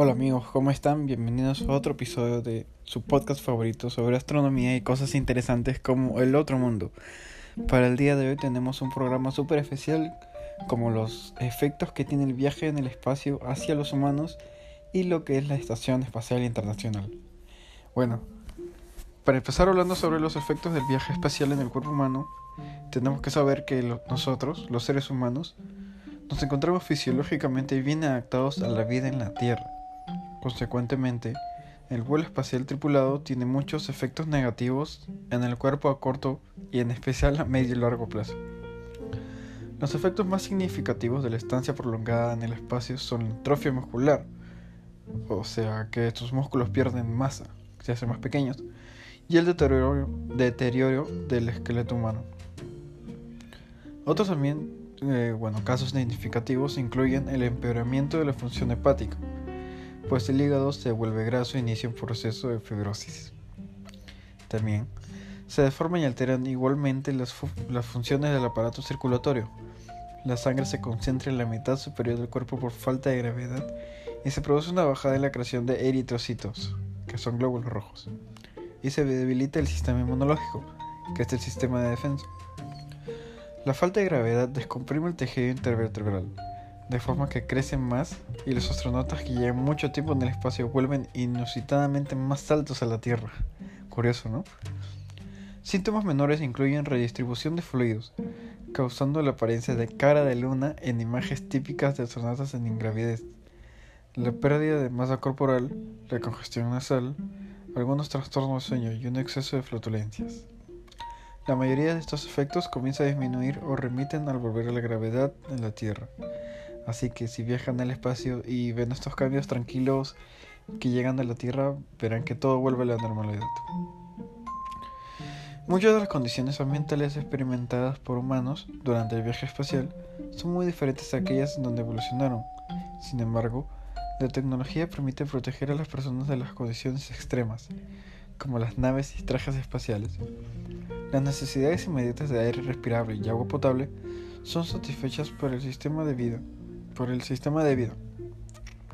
Hola amigos, ¿cómo están? Bienvenidos a otro episodio de su podcast favorito sobre astronomía y cosas interesantes como el otro mundo. Para el día de hoy tenemos un programa súper especial como los efectos que tiene el viaje en el espacio hacia los humanos y lo que es la Estación Espacial Internacional. Bueno, para empezar hablando sobre los efectos del viaje espacial en el cuerpo humano, tenemos que saber que nosotros, los seres humanos, nos encontramos fisiológicamente bien adaptados a la vida en la Tierra. Consecuentemente, el vuelo espacial tripulado tiene muchos efectos negativos en el cuerpo a corto y en especial a medio y largo plazo. Los efectos más significativos de la estancia prolongada en el espacio son la atrofia muscular, o sea que estos músculos pierden masa, se hacen más pequeños, y el deterioro, deterioro del esqueleto humano. Otros también, eh, bueno, casos significativos incluyen el empeoramiento de la función hepática, pues el hígado se vuelve graso e inicia un proceso de fibrosis. También se deforman y alteran igualmente las, las funciones del aparato circulatorio. La sangre se concentra en la mitad superior del cuerpo por falta de gravedad y se produce una bajada en la creación de eritrocitos, que son glóbulos rojos, y se debilita el sistema inmunológico, que es el sistema de defensa. La falta de gravedad descomprime el tejido intervertebral, de forma que crecen más y los astronautas que llevan mucho tiempo en el espacio vuelven inusitadamente más altos a la Tierra. Curioso, ¿no? Síntomas menores incluyen redistribución de fluidos, causando la apariencia de cara de luna en imágenes típicas de astronautas en ingravidez, la pérdida de masa corporal, la congestión nasal, algunos trastornos de sueño y un exceso de flatulencias. La mayoría de estos efectos comienza a disminuir o remiten al volver a la gravedad en la Tierra. Así que si viajan al espacio y ven estos cambios tranquilos que llegan a la Tierra, verán que todo vuelve a la normalidad. Muchas de las condiciones ambientales experimentadas por humanos durante el viaje espacial son muy diferentes a aquellas en donde evolucionaron. Sin embargo, la tecnología permite proteger a las personas de las condiciones extremas, como las naves y trajes espaciales. Las necesidades inmediatas de aire respirable y agua potable son satisfechas por el sistema de vida por el sistema de vida,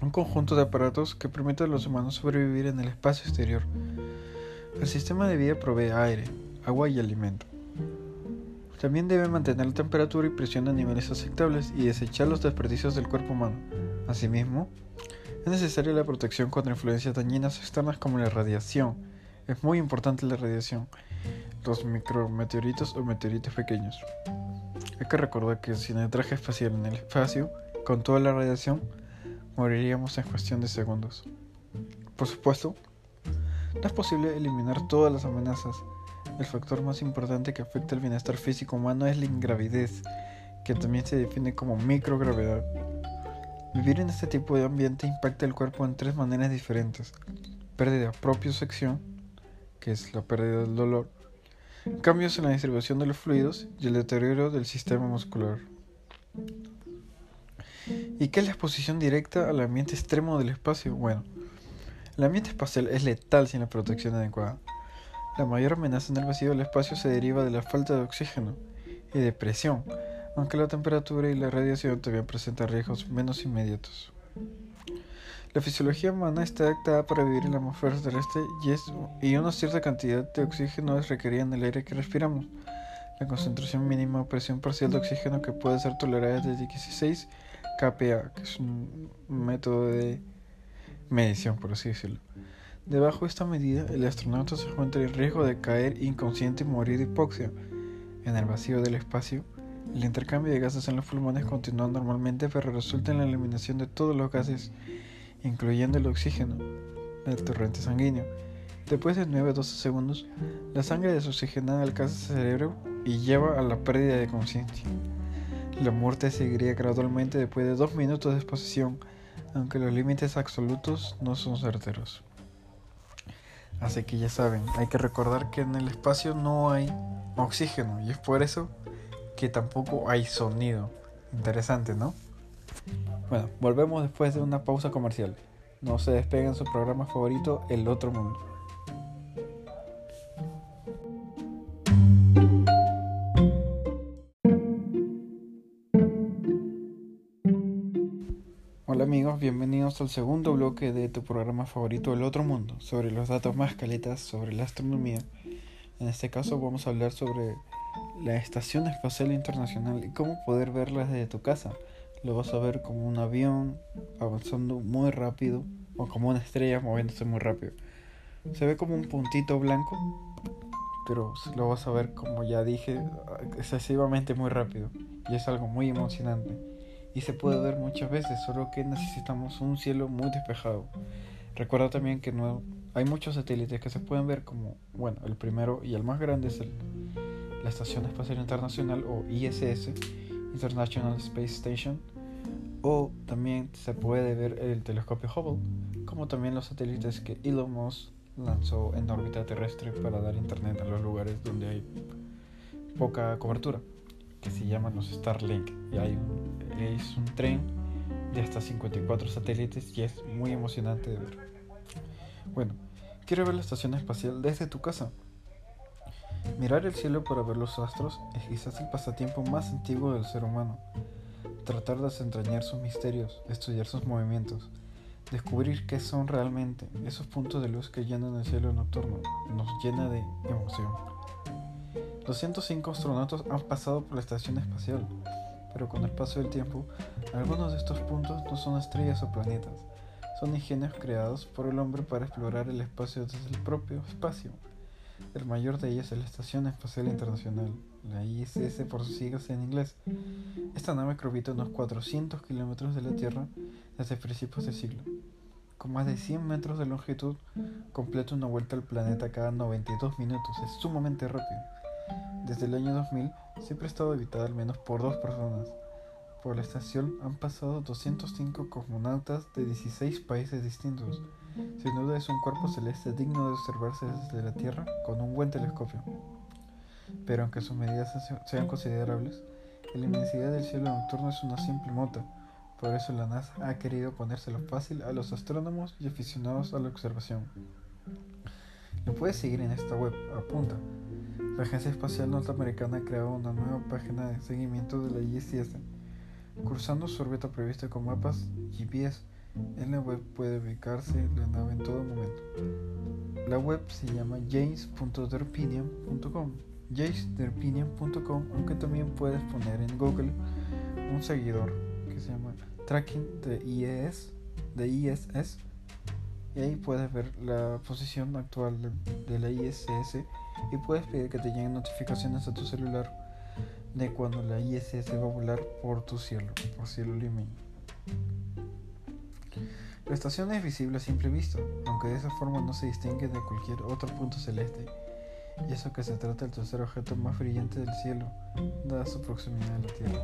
un conjunto de aparatos que permite a los humanos sobrevivir en el espacio exterior. El sistema de vida provee aire, agua y alimento. También debe mantener la temperatura y presión a niveles aceptables y desechar los desperdicios del cuerpo humano. Asimismo, es necesaria la protección contra influencias dañinas externas como la radiación. Es muy importante la radiación, los micrometeoritos o meteoritos pequeños. Hay que recordar que sin el traje espacial en el espacio, con toda la radiación, moriríamos en cuestión de segundos. Por supuesto, no es posible eliminar todas las amenazas. El factor más importante que afecta el bienestar físico humano es la ingravidez, que también se define como microgravedad. Vivir en este tipo de ambiente impacta el cuerpo en tres maneras diferentes. Pérdida propiocepción, que es la pérdida del dolor, cambios en la distribución de los fluidos y el deterioro del sistema muscular. ¿Y qué es la exposición directa al ambiente extremo del espacio? Bueno, el ambiente espacial es letal sin la protección adecuada. La mayor amenaza en el vacío del espacio se deriva de la falta de oxígeno y de presión, aunque la temperatura y la radiación también presentan riesgos menos inmediatos. La fisiología humana está adaptada para vivir en la atmósfera terrestre y, es, y una cierta cantidad de oxígeno es requerida en el aire que respiramos. La concentración mínima o presión parcial de oxígeno que puede ser tolerada es de 16 KPA, que es un método de medición, por así decirlo. Debajo de esta medida, el astronauta se encuentra en riesgo de caer inconsciente y morir de hipoxia. En el vacío del espacio, el intercambio de gases en los pulmones continúa normalmente, pero resulta en la eliminación de todos los gases, incluyendo el oxígeno, del torrente sanguíneo. Después de 9 a 12 segundos, la sangre desoxigenada alcanza el cerebro y lleva a la pérdida de conciencia. La muerte seguiría gradualmente después de dos minutos de exposición, aunque los límites absolutos no son certeros. Así que ya saben, hay que recordar que en el espacio no hay oxígeno y es por eso que tampoco hay sonido. Interesante, ¿no? Bueno, volvemos después de una pausa comercial. No se despeguen su programa favorito, El Otro Mundo. Hola amigos, bienvenidos al segundo bloque de tu programa favorito El Otro Mundo, sobre los datos más caletas sobre la astronomía. En este caso vamos a hablar sobre la Estación Espacial Internacional y cómo poder verla desde tu casa. Lo vas a ver como un avión avanzando muy rápido o como una estrella moviéndose muy rápido. Se ve como un puntito blanco, pero lo vas a ver como ya dije, excesivamente muy rápido y es algo muy emocionante y se puede ver muchas veces, solo que necesitamos un cielo muy despejado. Recuerda también que no hay muchos satélites que se pueden ver como, bueno, el primero y el más grande es la Estación Espacial Internacional o ISS, International Space Station, o también se puede ver el telescopio Hubble, como también los satélites que Elon Musk lanzó en órbita terrestre para dar internet a los lugares donde hay poca cobertura que se llaman los Starlink. Y hay un, es un tren de hasta 54 satélites y es muy emocionante de ver. Bueno, quiero ver la estación espacial desde tu casa. Mirar el cielo para ver los astros es quizás el pasatiempo más antiguo del ser humano. Tratar de desentrañar sus misterios, estudiar sus movimientos, descubrir qué son realmente esos puntos de luz que llenan el cielo nocturno, nos llena de emoción. 205 astronautas han pasado por la estación espacial, pero con el paso del tiempo, algunos de estos puntos no son estrellas o planetas, son ingenios creados por el hombre para explorar el espacio desde el propio espacio. El mayor de ellos es la Estación Espacial Internacional, la ISS por sus siglas en inglés. Esta nave que orbita unos 400 kilómetros de la Tierra desde principios del siglo. Con más de 100 metros de longitud, completa una vuelta al planeta cada 92 minutos. Es sumamente rápido. Desde el año 2000 siempre ha estado habitada al menos por dos personas. Por la estación han pasado 205 cosmonautas de 16 países distintos. Sin duda es un cuerpo celeste digno de observarse desde la Tierra con un buen telescopio. Pero aunque sus medidas sean considerables, la inmensidad del cielo nocturno es una simple mota. Por eso la NASA ha querido ponérselo fácil a los astrónomos y aficionados a la observación. Lo puedes seguir en esta web, apunta la Agencia Espacial Norteamericana creó una nueva página de seguimiento de la ISS, cursando su órbita prevista con mapas GPS. En la web puede ubicarse la nave en todo momento. La web se llama james.derpinion.com jamesderpinion.com aunque también puedes poner en Google un seguidor que se llama Tracking de IES de ISS y ahí puedes ver la posición actual de la ISS y puedes pedir que te lleguen notificaciones a tu celular de cuando la ISS va a volar por tu cielo, por cielo limeño. La estación es visible a simple vista, aunque de esa forma no se distingue de cualquier otro punto celeste, y eso que se trata del tercer objeto más brillante del cielo, dada su proximidad a la Tierra.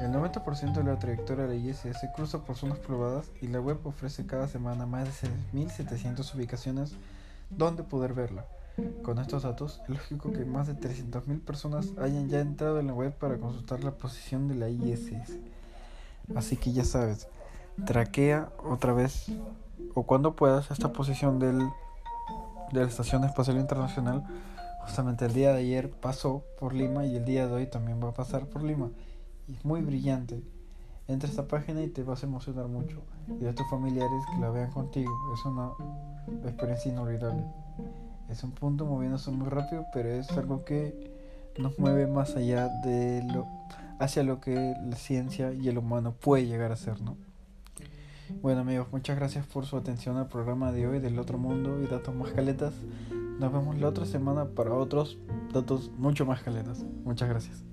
El 90% de la trayectoria de la ISS cruza por zonas probadas y la web ofrece cada semana más de 6.700 ubicaciones donde poder verla. Con estos datos, es lógico que más de 300.000 personas hayan ya entrado en la web para consultar la posición de la ISS. Así que ya sabes, traquea otra vez o cuando puedas esta posición del, de la Estación Espacial Internacional. Justamente el día de ayer pasó por Lima y el día de hoy también va a pasar por Lima. Y es muy brillante. Entra a esta página y te vas a emocionar mucho. Y a tus familiares que la vean contigo. Es una experiencia inolvidable es un punto moviéndose muy rápido, pero es algo que nos mueve más allá de lo hacia lo que la ciencia y el humano puede llegar a ser, ¿no? Bueno amigos, muchas gracias por su atención al programa de hoy del otro mundo y datos más caletas. Nos vemos la otra semana para otros datos mucho más caletas. Muchas gracias.